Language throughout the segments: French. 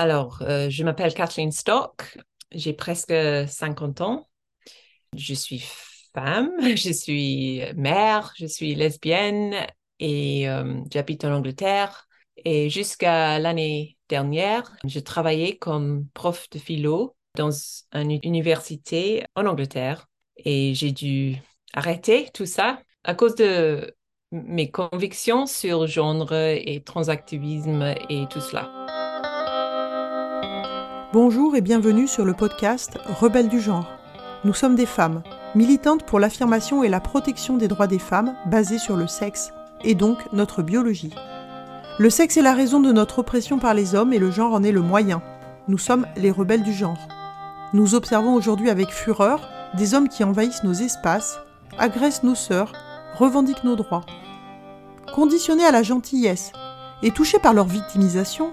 Alors, euh, je m'appelle Kathleen Stock, j'ai presque 50 ans. Je suis femme, je suis mère, je suis lesbienne et euh, j'habite en Angleterre. Et jusqu'à l'année dernière, je travaillais comme prof de philo dans une université en Angleterre et j'ai dû arrêter tout ça à cause de mes convictions sur genre et transactivisme et tout cela. Bonjour et bienvenue sur le podcast Rebelles du genre. Nous sommes des femmes, militantes pour l'affirmation et la protection des droits des femmes basés sur le sexe, et donc notre biologie. Le sexe est la raison de notre oppression par les hommes et le genre en est le moyen. Nous sommes les rebelles du genre. Nous observons aujourd'hui avec fureur des hommes qui envahissent nos espaces, agressent nos sœurs, revendiquent nos droits. Conditionnés à la gentillesse et touchés par leur victimisation,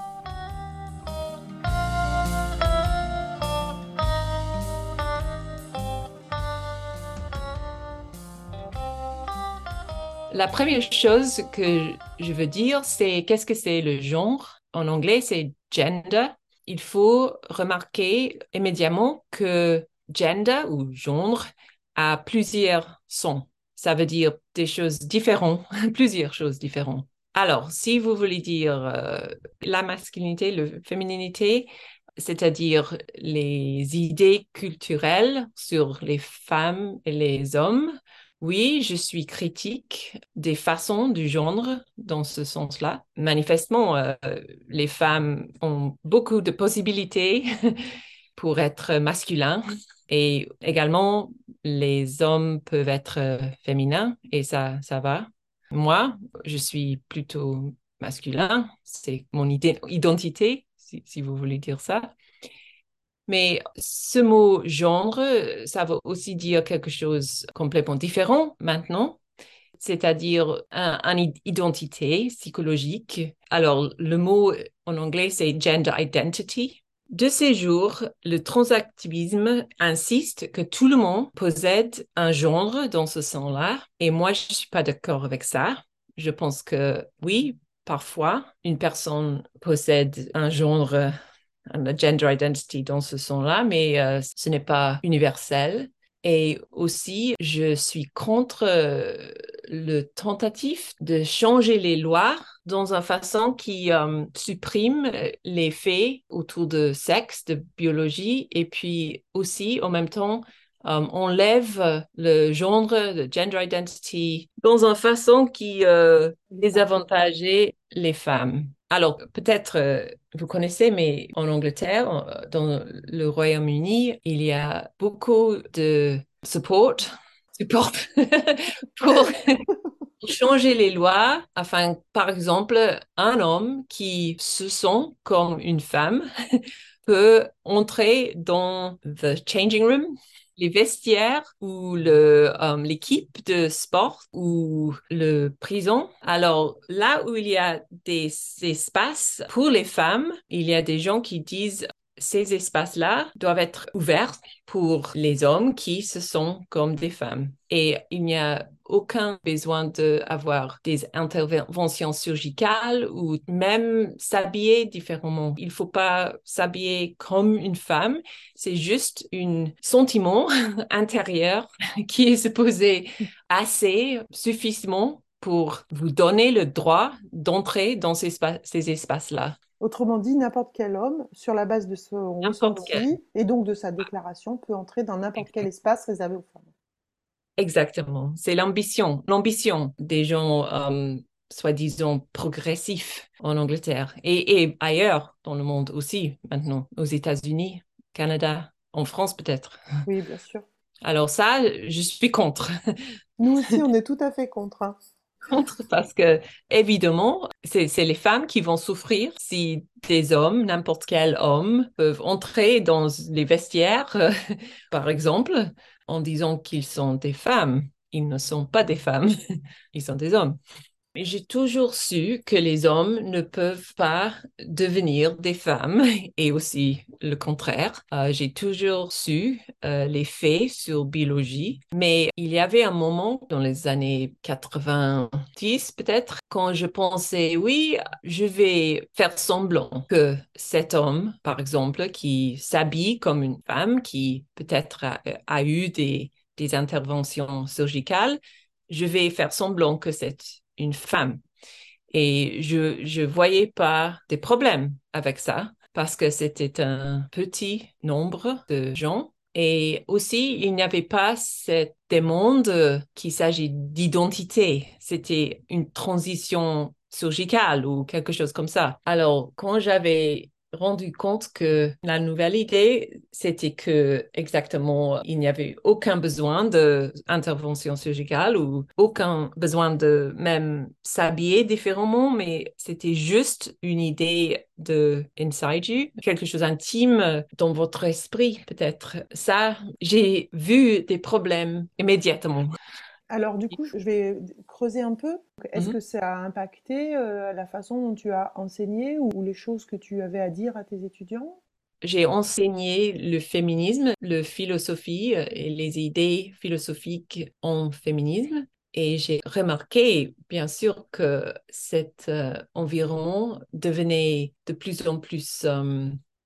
La première chose que je veux dire, c'est qu'est-ce que c'est le genre? En anglais, c'est gender. Il faut remarquer immédiatement que gender ou genre a plusieurs sons. Ça veut dire des choses différentes, plusieurs choses différentes. Alors, si vous voulez dire euh, la masculinité, la féminité, c'est-à-dire les idées culturelles sur les femmes et les hommes, oui, je suis critique des façons du genre dans ce sens-là. Manifestement, euh, les femmes ont beaucoup de possibilités pour être masculins et également les hommes peuvent être euh, féminins et ça, ça va. Moi, je suis plutôt masculin, c'est mon identité, si vous voulez dire ça. Mais ce mot genre, ça veut aussi dire quelque chose complètement différent maintenant, c'est-à-dire une identité psychologique. Alors, le mot en anglais, c'est gender identity. De ces jours, le transactivisme insiste que tout le monde possède un genre dans ce sens-là. Et moi, je ne suis pas d'accord avec ça. Je pense que oui, parfois, une personne possède un genre un gender identity dans ce sens-là, mais euh, ce n'est pas universel. Et aussi, je suis contre euh, le tentative de changer les lois dans une façon qui euh, supprime les faits autour de sexe, de biologie, et puis aussi, en même temps, enlève le genre de gender identity dans une façon qui désavantage les femmes. Alors, peut-être euh, vous connaissez, mais en Angleterre, dans le Royaume-Uni, il y a beaucoup de support, support pour changer les lois afin, par exemple, un homme qui se sent comme une femme peut entrer dans the changing room les vestiaires ou euh, l'équipe de sport ou le prison. Alors là où il y a des espaces pour les femmes, il y a des gens qui disent ces espaces-là doivent être ouverts pour les hommes qui se sont comme des femmes. Et il n'y a aucun besoin d'avoir des interventions chirurgicales ou même s'habiller différemment. Il ne faut pas s'habiller comme une femme. C'est juste un sentiment intérieur qui est supposé assez suffisamment pour vous donner le droit d'entrer dans ces, ces espaces-là. Autrement dit, n'importe quel homme, sur la base de son ressenti et donc de sa déclaration, peut entrer dans n'importe quel espace réservé aux femmes. Exactement. C'est l'ambition, l'ambition des gens euh, soi-disant progressifs en Angleterre et, et, ailleurs dans le monde aussi maintenant, aux États-Unis, Canada, en France peut-être. Oui, bien sûr. Alors ça, je suis contre. Nous aussi, on est tout à fait contre. Hein. contre parce que, évidemment, c'est les femmes qui vont souffrir si des hommes, n'importe quel homme, peuvent entrer dans les vestiaires, par exemple, en disant qu'ils sont des femmes. Ils ne sont pas des femmes, ils sont des hommes. J'ai toujours su que les hommes ne peuvent pas devenir des femmes et aussi le contraire. Euh, j'ai toujours su euh, les faits sur biologie, mais il y avait un moment dans les années 90 peut-être quand je pensais oui, je vais faire semblant que cet homme, par exemple, qui s'habille comme une femme, qui peut-être a, eu des, des interventions surgicales, je vais faire semblant que c'est une femme. Et je ne voyais pas des problèmes avec ça parce que c'était un petit nombre de gens. Et aussi, il n'y avait pas cette demande qu'il s'agit d'identité. C'était une transition surgicale ou quelque chose comme ça. Alors, quand j'avais rendu compte que la nouvelle idée, c'était que exactement, il n'y avait aucun besoin d'intervention surgicale ou aucun besoin de même s'habiller différemment, mais c'était juste une idée de inside you, quelque chose intime dans votre esprit, peut-être. Ça, j'ai vu des problèmes immédiatement. Alors du coup, je vais creuser un peu. Est-ce mmh que ça a impacté euh, la façon dont tu as enseigné ou les choses que tu avais à dire à tes étudiants? J'ai enseigné le féminisme, le philosophie euh, et les idées philosophiques en féminisme. Et j'ai remarqué, bien sûr, que cet euh, environnement devenait de plus en plus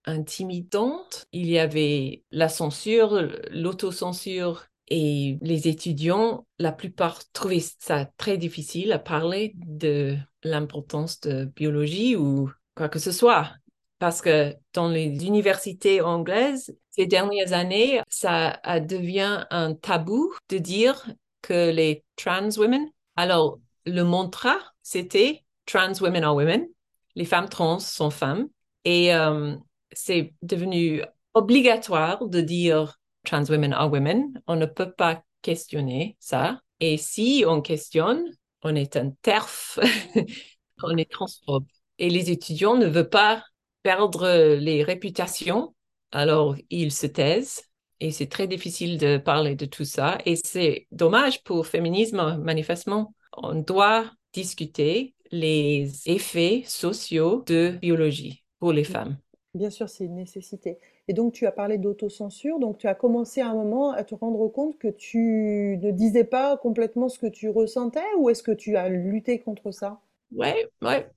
intimidante. Il y avait la censure, l'autocensure et les étudiants, la plupart trouvaient ça très difficile à parler de l'importance de biologie ou quoi que ce soit. Parce que dans les universités anglaises, ces dernières années, ça devient un tabou de dire que les trans women, alors le mantra, c'était trans women are women, les femmes trans sont femmes. Et euh, c'est devenu obligatoire de dire trans women are women. On ne peut pas questionner ça. Et si on questionne, on est un TERF, on est transphobe. Et les étudiants ne veulent pas perdre les réputations, alors ils se taisent. Et c'est très difficile de parler de tout ça. Et c'est dommage pour féminisme, manifestement. On doit discuter les effets sociaux de biologie pour les femmes. Bien sûr, c'est une nécessité. Et donc, tu as parlé d'autocensure. Donc, tu as commencé à un moment à te rendre compte que tu ne disais pas complètement ce que tu ressentais ou est-ce que tu as lutté contre ça? Ouais, ouais.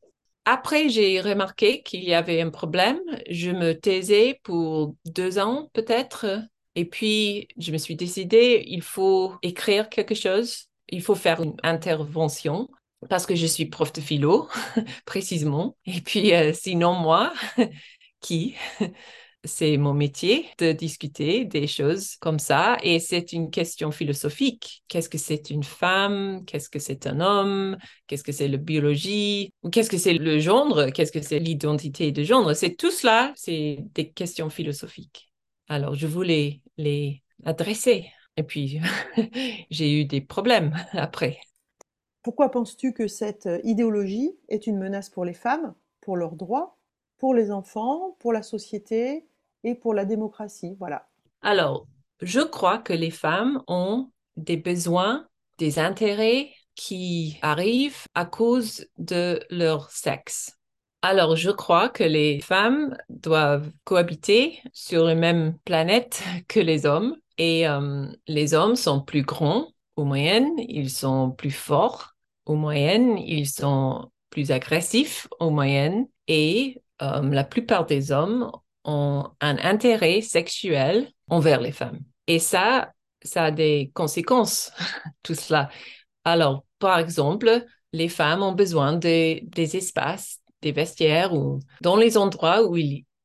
Après, j'ai remarqué qu'il y avait un problème. Je me taisais pour deux ans, peut-être. Et puis, je me suis décidé, il faut écrire quelque chose. Il faut faire une intervention parce que je suis prof de philo, précisément. Et puis, euh, sinon, moi, qui? C'est mon métier de discuter des choses comme ça et c'est une question philosophique. Qu'est-ce que c'est une femme? Qu'est-ce que c'est un homme? Qu'est-ce que c'est la biologie? Qu'est-ce que c'est le genre? Qu'est-ce que c'est l'identité de genre? C'est tout cela, c'est des questions philosophiques. Alors, je voulais les adresser et puis j'ai eu des problèmes après. Pourquoi penses-tu que cette idéologie est une menace pour les femmes, pour leurs droits? Pour les enfants, pour la société et pour la démocratie. Voilà. Alors, je crois que les femmes ont des besoins, des intérêts qui arrivent à cause de leur sexe. Alors, je crois que les femmes doivent cohabiter sur la même planète que les hommes. Et euh, les hommes sont plus grands aux moyennes, ils sont plus forts aux moyennes, ils sont plus agressifs aux moyennes. Et euh, la plupart des hommes ont un intérêt sexuel envers les femmes. Et ça, ça a des conséquences, tout cela. Alors, par exemple, les femmes ont besoin de, des espaces, des vestiaires ou dans les endroits où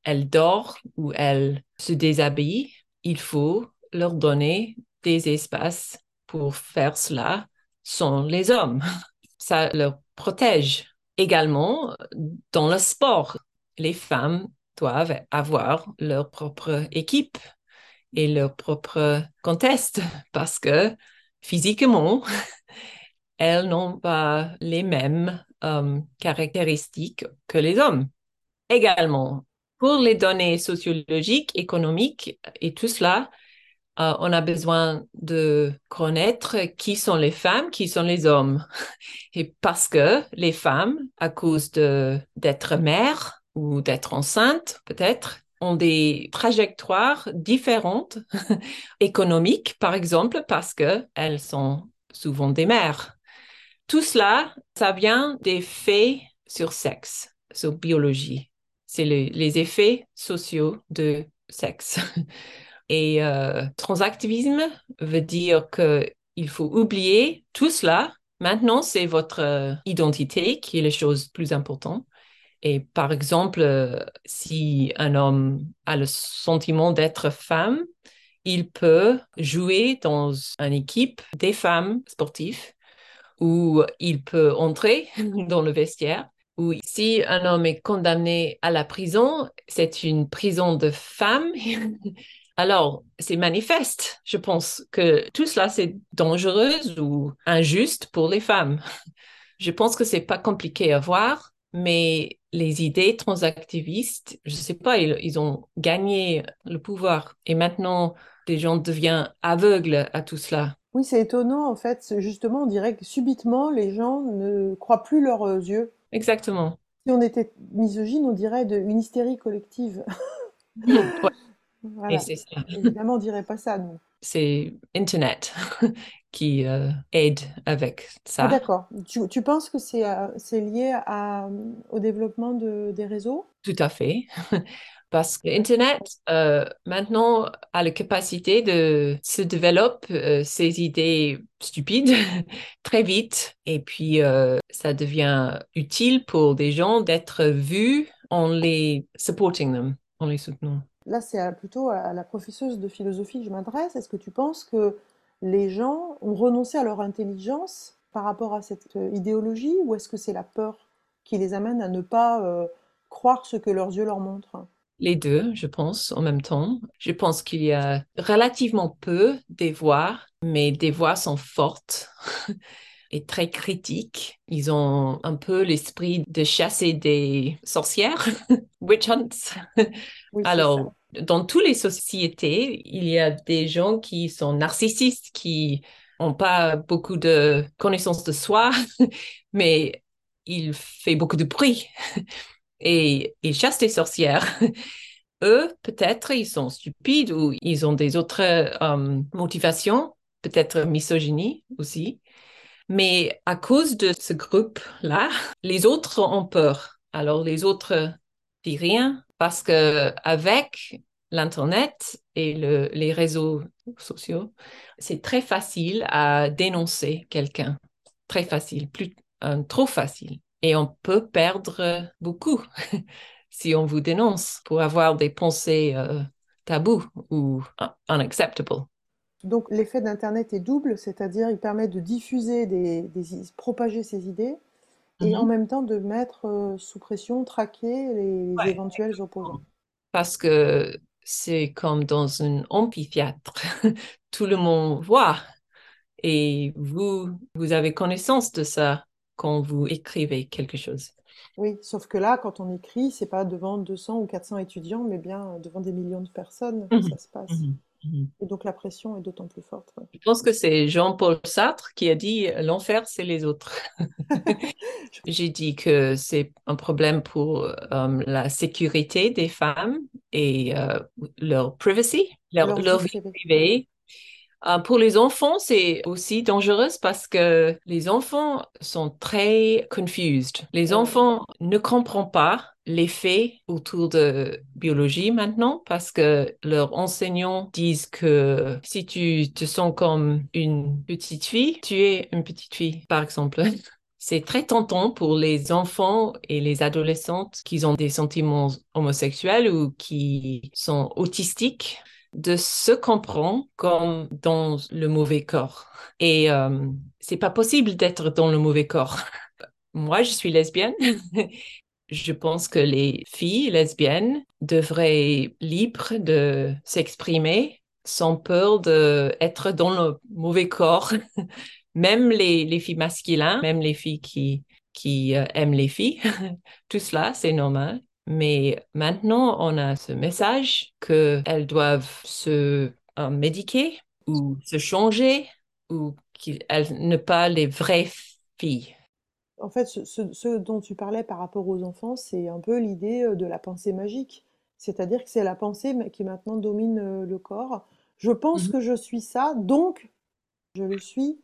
elles dorment, où elles se déshabillent, il faut leur donner des espaces pour faire cela sans les hommes. Ça leur protège également dans le sport les femmes doivent avoir leur propre équipe et leur propre contest parce que physiquement, elles n'ont pas les mêmes euh, caractéristiques que les hommes. Également, pour les données sociologiques, économiques et tout cela, euh, on a besoin de connaître qui sont les femmes, qui sont les hommes. Et parce que les femmes, à cause d'être mères ou d'être enceintes, peut-être, ont des trajectoires différentes, économiques par exemple, parce que elles sont souvent des mères. Tout cela, ça vient des faits sur sexe, sur biologie. C'est les effets sociaux de sexe. Et euh, transactivisme veut dire qu'il faut oublier tout cela. Maintenant, c'est votre euh, identité qui est la chose plus importante. Et par exemple, euh, si un homme a le sentiment d'être femme, il peut jouer dans une équipe des femmes sportives ou il peut entrer dans le vestiaire. Ou si un homme est condamné à la prison, c'est une prison de femmes. Alors, c'est manifeste. Je pense que tout cela, c'est dangereux ou injuste pour les femmes. Je pense que c'est pas compliqué à voir, mais les idées transactivistes, je sais pas, ils, ont gagné le pouvoir et maintenant, les gens deviennent aveugles à tout cela. Oui, c'est étonnant en fait. Justement, on dirait que subitement, les gens ne croient plus leurs yeux. Exactement. Si on était misogyne, on dirait de, une hystérie collective. Et c'est ça. Évidemment, on dirait pas ça, nous. C'est Internet qui euh, aide avec ça. Ah, D'accord. Tu, tu, penses que c'est euh, lié à, au développement de, des réseaux? Tout à fait. Parce que Internet, euh, maintenant, a la capacité de se développer ces idées stupides très vite. Et puis, ça devient utile pour des gens d'être vus en les supporting them, en les soutenant. Là, c'est plutôt à la professeuse de philosophie que je m'adresse. Est-ce que tu penses que les gens ont renoncé à leur intelligence par rapport à cette euh, idéologie ou est-ce que c'est la peur qui les amène à ne pas euh, croire ce que leurs yeux leur montrent? Les deux, je pense, en même temps. Je pense qu'il y a relativement peu des voix, mais des voix sont fortes. et très critiques. Ils ont un peu l'esprit de chasser des sorcières, witch hunts. Alors, dans toutes les sociétés, il y a des gens qui sont narcissistes, qui n'ont pas beaucoup de connaissances de soi, mais ils font beaucoup de bruit et ils chassent des sorcières. Eux, peut-être, ils sont stupides ou ils ont des autres euh, motivations, peut-être misogynie aussi. Mais à cause de ce groupe-là, les autres ont peur. Alors les autres disent rien parce que avec l'internet et le, les réseaux sociaux, c'est très facile à dénoncer quelqu'un. Très facile, plus euh, trop facile. Et on peut perdre beaucoup si on vous dénonce pour avoir des pensées euh, tabous ou unacceptable. Donc l'effet d'Internet est double, c'est-à-dire il permet de diffuser, des, propager ses idées, et en mhm. même temps de mettre euh, sous pression, traquer les, éventuels opposants. Parce que c'est comme dans un amphithéâtre, tout le monde voit, et vous, vous avez connaissance de ça quand vous écrivez quelque chose. Oui, sauf que là, quand on écrit, c'est pas devant 200 ou 400 étudiants, mais bien devant des millions de personnes que mhm. ça se passe. Mhm. Mhm. Et donc la pression est d'autant plus forte. Je pense que c'est Jean-Paul Sartre qui a dit l'enfer, c'est les autres. J'ai dit que c'est un problème pour euh, la sécurité des femmes et euh, leur privacy, leur, vie privée. Euh, pour les enfants, c'est aussi dangereux parce que les enfants sont très confused. Les enfants ne comprennent pas les faits autour de biologie maintenant parce que leurs enseignants disent que si tu te sens comme une petite fille, tu es une petite fille, par exemple. C'est très tentant pour les enfants et les adolescentes qui ont des sentiments homosexuels ou qui sont autistiques de se comprendre comme dans le mauvais corps. Et euh, c'est pas possible d'être dans le mauvais corps. Moi, je suis lesbienne. je pense que les filles lesbiennes devraient libres de s'exprimer sans peur d'être dans le mauvais corps même les, les filles masculines, même les filles qui, qui euh, aiment les filles, tout cela, c'est normal. Mais maintenant, on a ce message qu'elles doivent se euh, médiquer ou se changer ou qu'elles ne pas les vraies filles. En fait, ce, ce, dont tu parlais par rapport aux enfants, c'est un peu l'idée euh, de la pensée magique. C'est-à-dire que c'est la pensée qui maintenant domine euh, le corps. Je pense mmh que je suis ça, donc je le suis.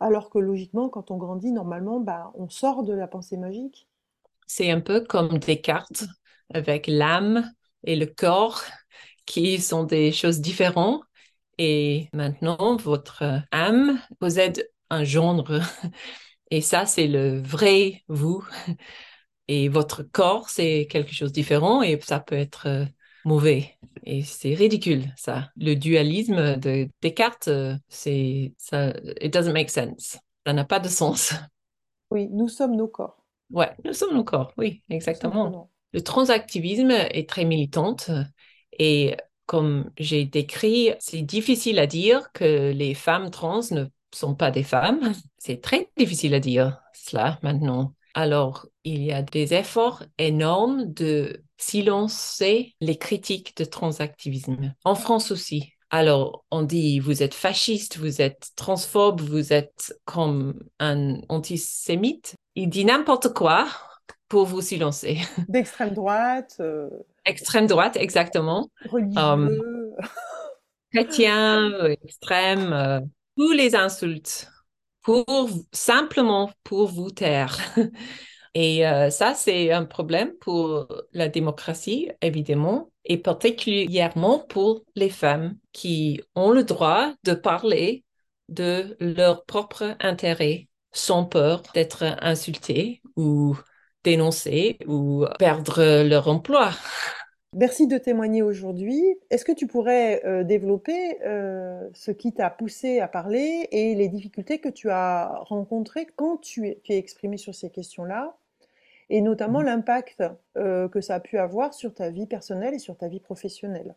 Alors que logiquement, quand on grandit, normalement, bah, on sort de la pensée magique. C'est un peu comme des cartes avec l'âme et le corps qui sont des choses différentes. Et maintenant, votre âme possède un genre. Et ça, c'est le vrai vous. Et votre corps, c'est quelque chose de différent et ça peut être euh, mauvais. Et c'est ridicule, ça. Le dualisme de Descartes, euh, c'est ça, it doesn't make sense. Ça n'a pas de sens. Oui, nous sommes nos corps. Ouais, nous sommes corps, oui, exactement. Le transactivisme est très militante et comme j'ai décrit, c'est difficile à dire que les femmes trans ne sont pas des femmes. C'est très difficile à dire cela maintenant. Alors, il y a des efforts énormes de silencer les critiques de transactivisme. En France aussi. Alors, on dit, vous êtes fasciste, vous êtes transphobe, vous êtes comme un antisémite. Il dit n'importe quoi pour vous silencer. D'extrême droite. Euh, Extrême droite, exactement. Religieux. Um, chrétien, extrême, euh, tous les insultes pour simplement pour vous taire. Et euh, ça, c'est un problème pour la démocratie, évidemment, et particulièrement pour les femmes qui ont le droit de parler de leur propre intérêt sans peur d'être insultées ou dénoncées ou perdre leur emploi. Merci de témoigner aujourd'hui. Est-ce que tu pourrais euh, développer euh, ce qui t'a poussé à parler et les difficultés que tu as rencontrées quand tu es, exprimé sur ces questions-là, et notamment mmh. l'impact euh, que ça a pu avoir sur ta vie personnelle et sur ta vie professionnelle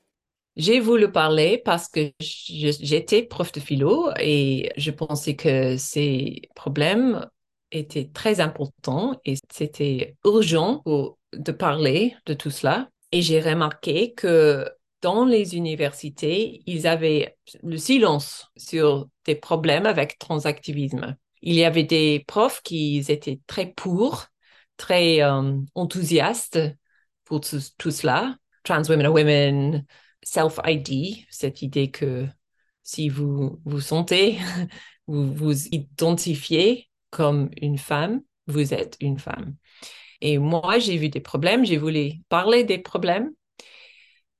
j'ai voulu parler parce que j'étais prof de philo et je pensais que ces problèmes étaient très importants et c'était urgent de parler de tout cela et j'ai remarqué que dans les universités, ils avaient le silence sur des problèmes avec transactivisme. Il y avait des profs qui étaient très pour, très euh, enthousiastes pour tout, cela. Trans women are women, self-ID, cette idée que si vous vous sentez, vous vous identifiez comme une femme, vous êtes une femme. Et moi, j'ai vu des problèmes, j'ai voulu parler des problèmes.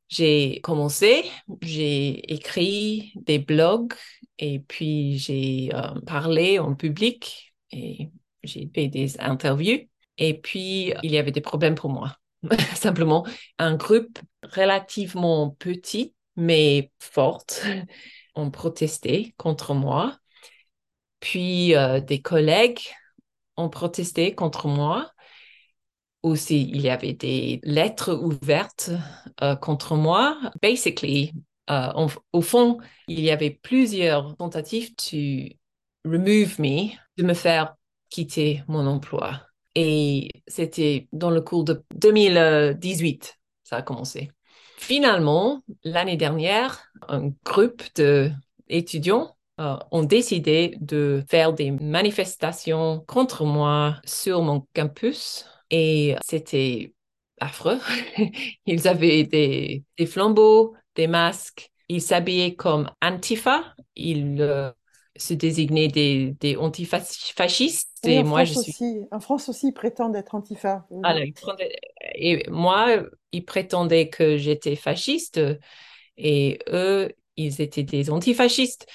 J'ai commencé, j'ai écrit des blogs et puis j'ai euh, parlé en public et j'ai fait des interviews. Et puis, il y avait des problèmes pour moi. Simplement, un groupe relativement petit, mais fort, ont protesté contre moi. Puis, euh, des collègues ont protesté contre moi aussi, il y avait des lettres ouvertes euh, contre moi. Basically, euh, au fond, il y avait plusieurs tentatives de remove me, de me faire quitter mon emploi. Et c'était dans le cours de 2018, ça a commencé. Finalement, l'année dernière, un groupe d'étudiants euh, ont décidé de faire des manifestations contre moi sur mon campus et c'était affreux. Ils avaient des, flambeaux, des masques. Ils s'habillaient comme Antifa. Ils euh, se désignaient des, des antifascistes. et moi, je suis... aussi, en France aussi, ils prétendent être Antifa. et moi, ils prétendaient que j'étais fasciste. Et eux, ils étaient des antifascistes.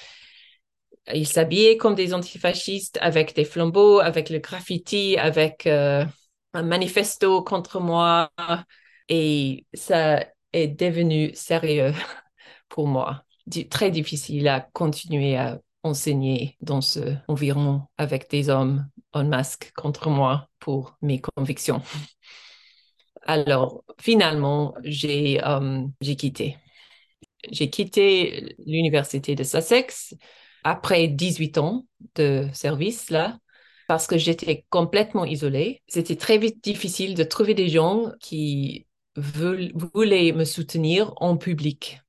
Ils s'habillaient comme des antifascistes avec des flambeaux, avec le graffiti, avec... Euh, un manifesto contre moi et ça est devenu sérieux pour moi. très difficile à continuer à enseigner dans ce environnement avec des hommes en masque contre moi pour mes convictions. Alors, finalement, j'ai euh, quitté. J'ai quitté l'université de Sussex. après 18 ans de service là, parce que j'étais complètement isolée. C'était très vite difficile de trouver des gens qui voulaient me soutenir en public.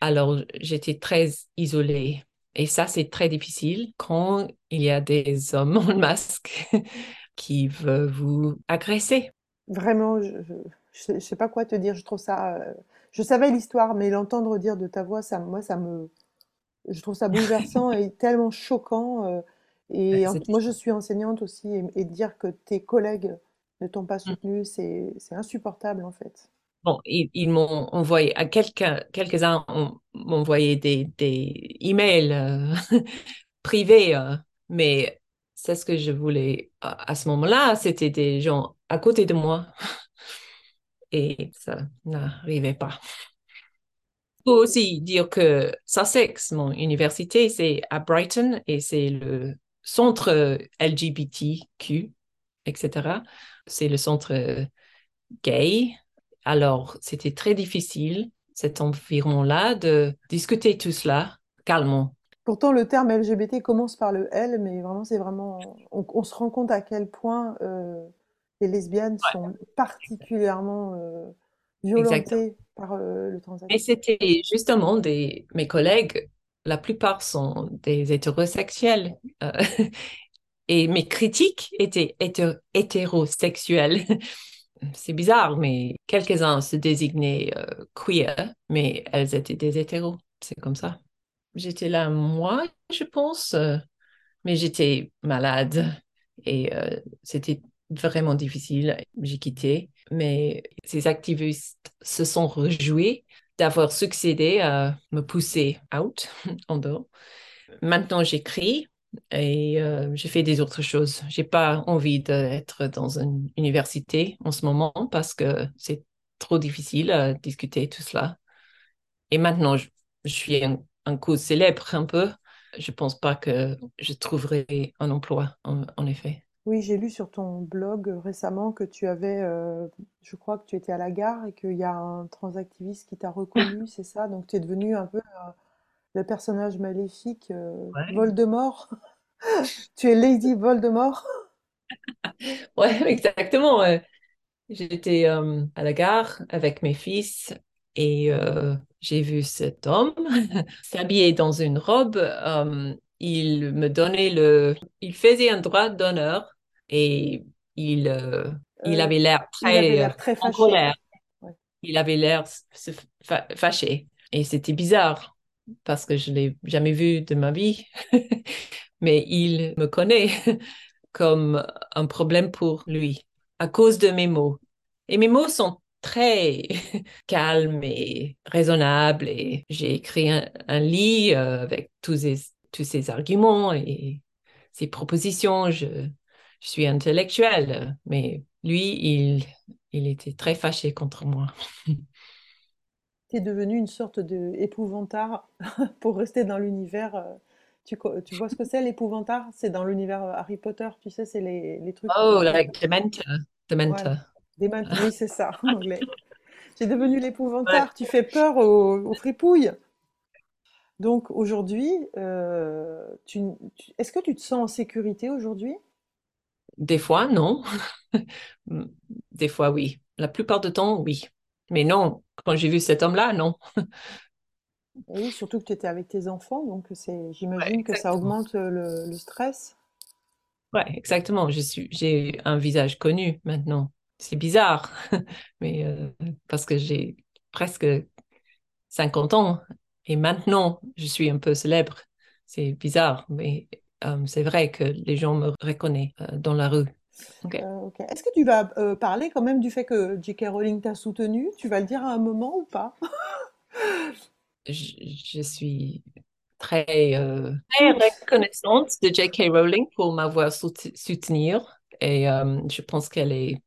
Alors, j'étais très isolée. Et ça, c'est très difficile quand il y a des hommes en masque qui veulent vous agresser. Vraiment, je ne sais pas quoi te dire. Je trouve ça. Euh, je savais l'histoire, mais l'entendre dire de ta voix, ça, moi, ça me. Je trouve ça bouleversant et tellement choquant. Euh, et moi, je suis enseignante aussi, et, dire que tes collègues ne t'ont pas mmh. soutenu, c'est insupportable en fait. Bon, ils, m'ont envoyé, à quelqu'un, quelques-uns m'ont envoyé des, des emails euh, privés, mais c'est ce que je voulais à ce moment-là, c'était des gens à côté de moi et ça n'arrivait pas. Il faut aussi dire que Sussex, mon université, c'est à Brighton et c'est le centre LGBTQ, etc. C'est le centre gay. Alors, c'était très difficile, cet environnement-là, de discuter tout cela calmement. Pourtant, le terme LGBT commence par le L, mais vraiment, c'est vraiment. On, se rend compte à quel point euh, les lesbiennes sont particulièrement euh, violentées par euh, le. Et c'était justement des mes collègues, la plupart sont des hétérosexuels. Et mes critiques étaient hétérosexuelles. C'est bizarre, mais quelques-uns se désignaient queer, mais elles étaient des hétéros. C'est comme ça. J'étais là, moi, je pense, mais j'étais malade et c'était vraiment difficile. J'ai quitté, mais ces activistes se sont réjouis d'avoir succédé à me pousser out en dehors. Maintenant, j'écris et euh, j'ai fait des autres choses. J'ai pas envie d'être dans une université en ce moment parce que c'est trop difficile à discuter tout cela. Et maintenant, je, suis un, un coup célèbre un peu. Je pense pas que je trouverai un emploi, en effet. Oui, j'ai lu sur ton blog euh, récemment que tu avais, euh, je crois que tu étais à la gare et qu'il y a un transactiviste qui t'a reconnu, c'est ça? Donc tu es devenu un peu euh, le personnage maléfique, Voldemort. Tu es Lady Voldemort? Ouais, exactement. J'étais à la gare avec mes fils et j'ai vu cet homme s'habiller dans une robe. il me donnait le, il faisait un droit d'honneur et il, euh, il avait l'air très, très fâché. en colère. Il avait l'air fâché. Et c'était bizarre parce que je ne l'ai jamais vu de ma vie. Mais il me connaît comme un problème pour lui à cause de mes mots. Et mes mots sont très calmes et raisonnables. Et j'ai écrit un, un livre euh, avec tous ces, tous ces arguments et ces propositions. Je, je suis intellectuelle, mais lui, il, il était très fâché contre moi. Tu es devenu une sorte d'épouvantard pour rester dans l'univers. Euh, tu, tu, vois ce que c'est l'épouvantard? C'est dans l'univers Harry Potter, tu sais, c'est les, les, trucs. Oh, like Dementor. Dementor. oui, c'est ça en anglais. Tu es devenu l'épouvantail, tu fais peur aux, fripouilles. Donc aujourd'hui, euh, est-ce que tu te sens en sécurité aujourd'hui? Des fois, non. Des fois, oui. La plupart du temps, oui. Mais non, quand j'ai vu cet homme-là, non. Oui, surtout que tu étais avec tes enfants, donc c'est, j'imagine que ça augmente le, stress. Oui, exactement. Je suis, j'ai un visage connu maintenant. C'est bizarre, mais euh, parce que j'ai presque 50 ans et maintenant je suis un peu célèbre. C'est bizarre, mais euh, c'est vrai que les gens me reconnaissent euh, dans la rue. Euh, Est-ce que tu vas parler quand même du fait que J.K. Rowling t'a soutenu? Tu vas le dire à un moment ou pas? Je, suis très, très reconnaissante de J.K. Rowling pour m'avoir soutenir et je pense qu'elle est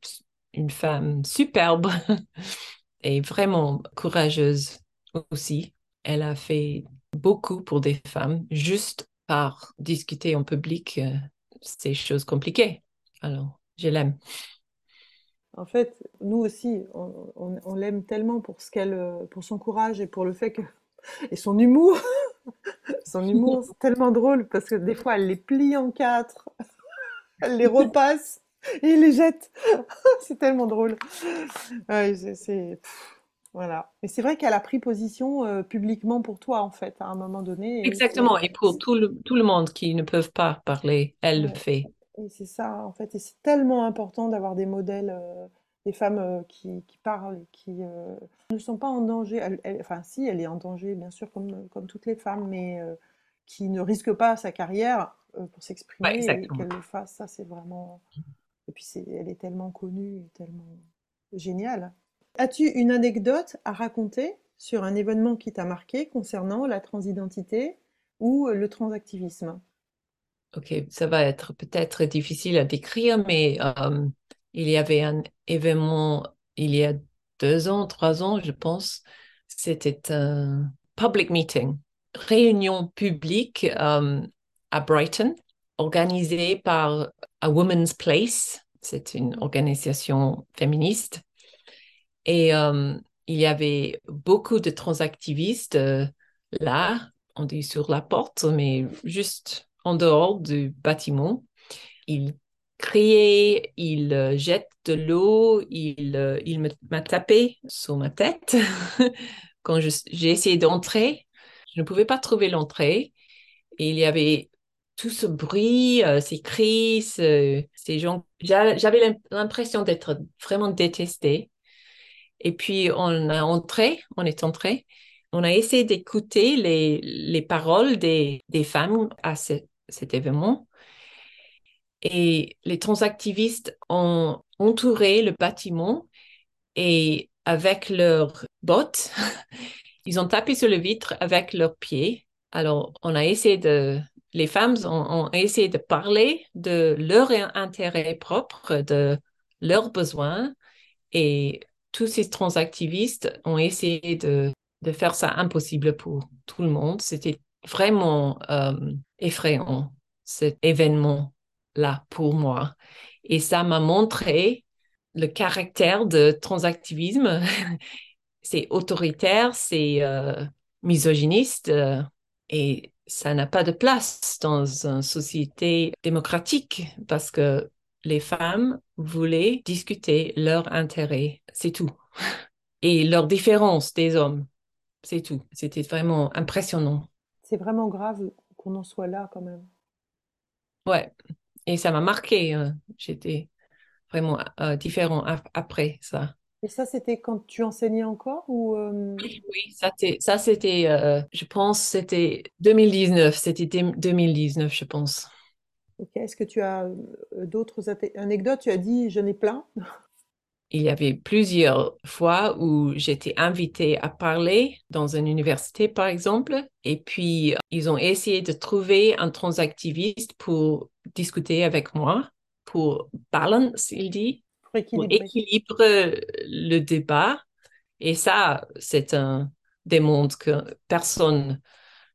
une femme superbe et vraiment courageuse aussi. Elle a fait beaucoup pour des femmes juste par discuter en public euh, ces choses compliquées. Alors, je l'aime. En fait, nous aussi, on, l'aime tellement pour ce qu'elle, pour son courage et pour le fait que et son humour. Son humour, c'est tellement drôle parce que des fois, elle les plie en quatre, elle les repasse et les jette. c'est tellement drôle. Ouais, c'est, voilà. Et c'est vrai qu'elle a pris position euh, publiquement pour toi, en fait, à un moment donné. Et Exactement. Et pour tout le, tout le monde qui ne peuvent pas parler, elle le fait. Et c'est ça, en fait. Et c'est tellement important d'avoir des modèles, euh, des femmes euh, qui, qui parlent, qui euh, ne sont pas en danger. Elle- elle- enfin, si, elle est en danger, bien sûr, comme, comme toutes les femmes, mais euh, qui ne risquent pas sa carrière euh, pour Ouais, s'exprimer et exactement. qu'elle le fasse. Ça, c'est vraiment. Et puis, c'est, elle est tellement connue et tellement géniale. As-tu une anecdote à raconter sur un événement qui t'a marqué concernant la transidentité ou euh, le transactivisme? Ok, ça va être peut-être difficile à décrire, mais euh, il y avait un événement il y a deux ans, trois ans, je pense. C'était un public meeting, réunion publique euh, à Brighton, organisée par A Woman's Place. C'est une organisation féministe. Et euh, il y avait beaucoup de transactivistes là, on dit sur la porte, mais juste en dehors du bâtiment. Ils criaient, ils euh, jettent de l'eau, il, euh, il m'a tapé sur ma tête quand j'ai essayé d'entrer. Je ne pouvais pas trouver l'entrée. Il y avait tout ce bruit, euh, ces cris, ce- ces gens. J'a- J'avais l'im- l'impression d'être vraiment détestée. Et puis, on a entré, on est entré, on a essayé d'écouter les, les paroles des, des femmes à ce- cet événement. Et les transactivistes ont entouré le bâtiment et avec leurs bottes, ils ont tapé sur le vitre avec leurs pieds. Alors, on a essayé de, les femmes ont, essayé de parler de leur intérêt propre, de leurs besoins et tous ces transactivistes ont essayé de, de faire ça impossible pour tout le monde. C'était vraiment euh, effrayant, cet événement-là pour moi. Et ça m'a montré le caractère de transactivisme. c'est autoritaire, c'est euh, misogyniste euh, et ça n'a pas de place dans une société démocratique parce que les femmes voulaient discuter leurs intérêts, c'est tout. Et leurs différences des hommes, c'est tout. C'était vraiment impressionnant. C'est vraiment grave qu'on en soit là quand même. Ouais, et ça m'a marqué. euh, J'étais vraiment euh, différent ap- après ça. Et ça, c'était quand tu enseignais encore ou euh, Oui, oui, ça, c'était, euh, je pense, c'était 2019. C'était dé- 2019, je pense. ok, est-ce que tu as euh, d'autres anecdotes? Tu as dit j'en ai plein. Il y avait plusieurs fois où j'étais invitée à parler dans une université, par exemple, et puis euh, ils ont essayé de trouver un transactiviste pour discuter avec moi, pour balance, il dit, Pour pour équilibrer. équilibrer le débat. Et ça, c'est un démontre que personne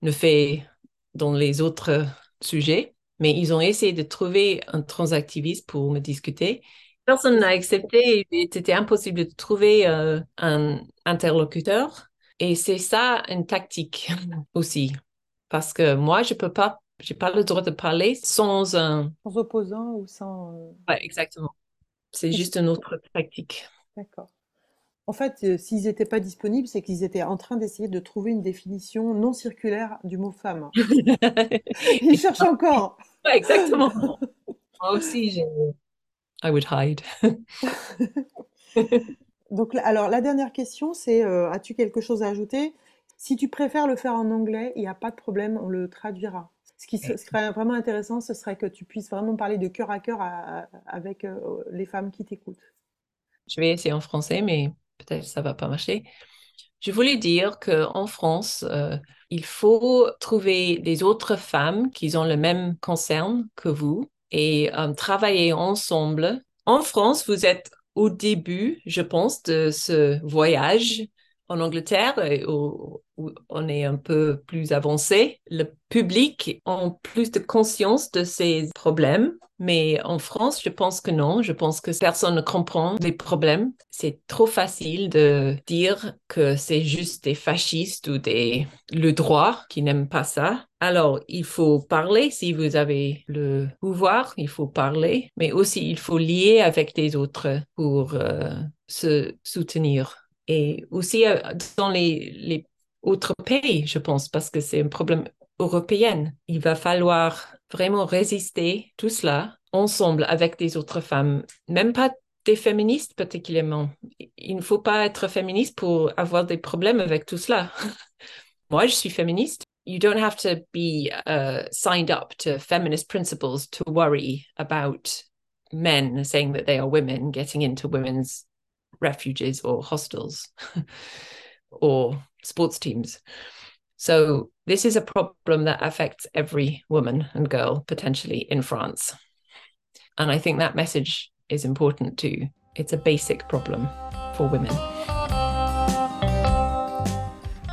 ne fait dans les autres sujets, mais ils ont essayé de trouver un transactiviste pour me discuter. Personne n'a accepté, c'était impossible de trouver euh, un interlocuteur. Et c'est ça une tactique aussi, parce que moi, je peux pas, j'ai pas le droit de parler sans un... Sans opposant ou sans... euh, Ouais, exactement. C'est juste une autre tactique. D'accord. En fait, euh, s'ils n'étaient pas disponibles, c'est qu'ils étaient en train d'essayer de trouver une définition non circulaire du mot femme. Ils cherchent encore. Ouais, exactement. Moi aussi, j'ai... I would hide. Donc, alors, la dernière question, c'est euh, as-tu quelque chose à ajouter? Si tu préfères le faire en anglais, il n'y a pas de problème, on le traduira. Ce qui se- serait vraiment intéressant, ce serait que tu puisses vraiment parler de cœur à cœur à- à- avec euh, les femmes qui t'écoutent. Je vais essayer en français, mais peut-être ça va pas marcher. Je voulais dire qu'en France, euh, il faut trouver des autres femmes qui ont le même concern que vous et euh, travailler ensemble. En France, vous êtes au début, je pense, de ce voyage en Angleterre, où, on est un peu plus avancé, le public a plus de conscience de ces problèmes. Mais en France, je pense que non. Je pense que personne ne comprend les problèmes. C'est trop facile de dire que c'est juste des fascistes ou des le droit qui n'aiment pas ça. Alors, il faut parler si vous avez le pouvoir, il faut parler, mais aussi il faut lier avec des autres pour euh, se soutenir et aussi euh, dans les, autres pays, je pense, parce que c'est un problème européen. Il va falloir vraiment résister tout cela ensemble avec des autres femmes, même pas des féministes particulièrement. Il ne faut pas être féministe pour avoir des problèmes avec tout cela. Moi, je suis féministe. You don't have to be uh, signed up to feminist principles to worry about men saying that they are women getting into women's refuges or hostels or sports teams. So this is a problem that affects every woman and girl potentially in France. And I think that message is important too. It's a basic problem for women.